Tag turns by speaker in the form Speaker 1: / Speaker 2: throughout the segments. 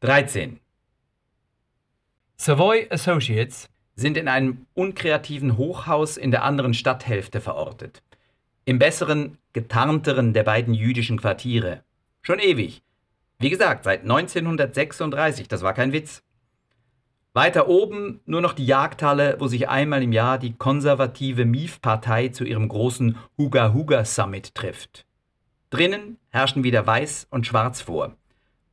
Speaker 1: 13. Savoy Associates sind in einem unkreativen Hochhaus in der anderen Stadthälfte verortet. Im besseren, getarnteren der beiden jüdischen Quartiere. Schon ewig. Wie gesagt, seit 1936, das war kein Witz. Weiter oben nur noch die Jagdhalle, wo sich einmal im Jahr die konservative MIF-Partei zu ihrem großen Huga Huga Summit trifft. Drinnen herrschen wieder Weiß und Schwarz vor.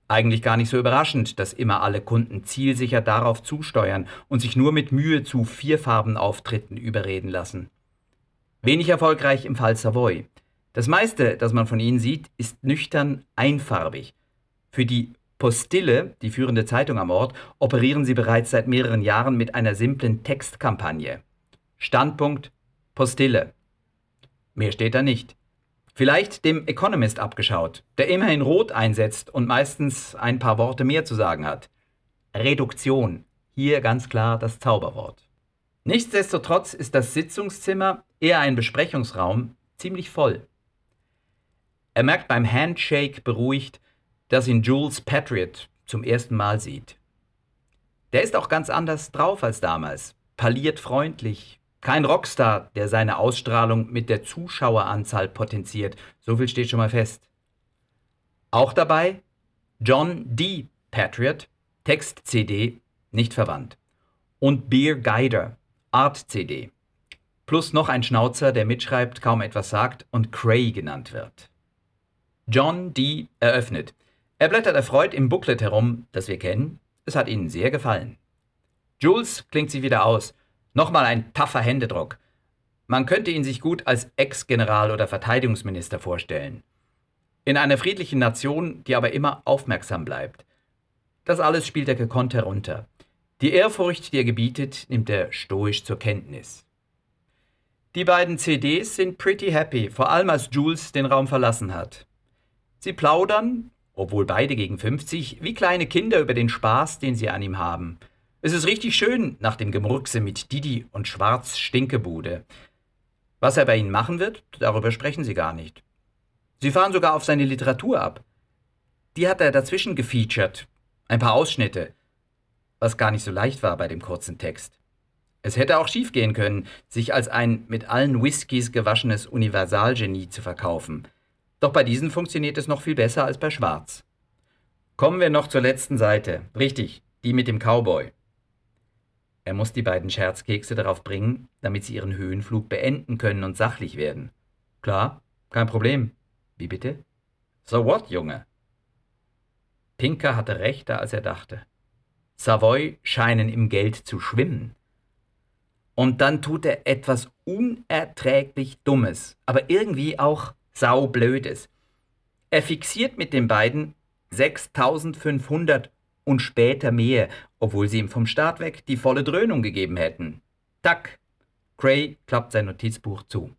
Speaker 1: Eigentlich gar nicht so überraschend, dass immer alle Kunden zielsicher darauf zusteuern und sich nur mit Mühe zu Vierfarbenauftritten überreden lassen. Wenig erfolgreich im Fall Savoy. Das meiste, das man von ihnen sieht, ist nüchtern einfarbig. Für die Postille, die führende Zeitung am Ort, operieren sie bereits seit mehreren Jahren mit einer simplen Textkampagne. Standpunkt Postille. Mehr steht da nicht. Vielleicht dem Economist abgeschaut, der immerhin rot einsetzt und meistens ein paar Worte mehr zu sagen hat. Reduktion. Hier ganz klar das Zauberwort. Nichtsdestotrotz ist das Sitzungszimmer, eher ein Besprechungsraum, ziemlich voll. Er merkt beim Handshake beruhigt, dass ihn Jules Patriot zum ersten Mal sieht. Der ist auch ganz anders drauf als damals, parliert freundlich, kein Rockstar, der seine Ausstrahlung mit der Zuschaueranzahl potenziert, so viel steht schon mal fest. Auch dabei John D. Patriot, Text-CD, nicht verwandt. Und Beer Guider, Art-CD. Plus noch ein Schnauzer, der mitschreibt, kaum etwas sagt und Cray genannt wird. John D. eröffnet. Er blättert erfreut im Booklet herum, das wir kennen. Es hat ihnen sehr gefallen. Jules klingt sie wieder aus Nochmal ein taffer Händedruck. Man könnte ihn sich gut als Ex-General oder Verteidigungsminister vorstellen. In einer friedlichen Nation, die aber immer aufmerksam bleibt. Das alles spielt er gekonnt herunter. Die Ehrfurcht, die er gebietet, nimmt er stoisch zur Kenntnis. Die beiden CDs sind pretty happy, vor allem als Jules den Raum verlassen hat. Sie plaudern, obwohl beide gegen 50, wie kleine Kinder über den Spaß, den sie an ihm haben – es ist richtig schön nach dem Gemurkse mit Didi und Schwarz Stinkebude. Was er bei ihnen machen wird, darüber sprechen sie gar nicht. Sie fahren sogar auf seine Literatur ab. Die hat er dazwischen gefeatured. Ein paar Ausschnitte. Was gar nicht so leicht war bei dem kurzen Text. Es hätte auch schiefgehen können, sich als ein mit allen Whiskys gewaschenes Universalgenie zu verkaufen. Doch bei diesen funktioniert es noch viel besser als bei Schwarz. Kommen wir noch zur letzten Seite. Richtig, die mit dem Cowboy. Er muss die beiden Scherzkekse darauf bringen, damit sie ihren Höhenflug beenden können und sachlich werden. Klar, kein Problem. Wie bitte? So what, Junge? Pinker hatte rechter, als er dachte. Savoy scheinen im Geld zu schwimmen. Und dann tut er etwas unerträglich Dummes, aber irgendwie auch saublödes. Er fixiert mit den beiden 6500 und später mehr, obwohl sie ihm vom Start weg die volle Dröhnung gegeben hätten. Tack! Cray klappt sein Notizbuch zu.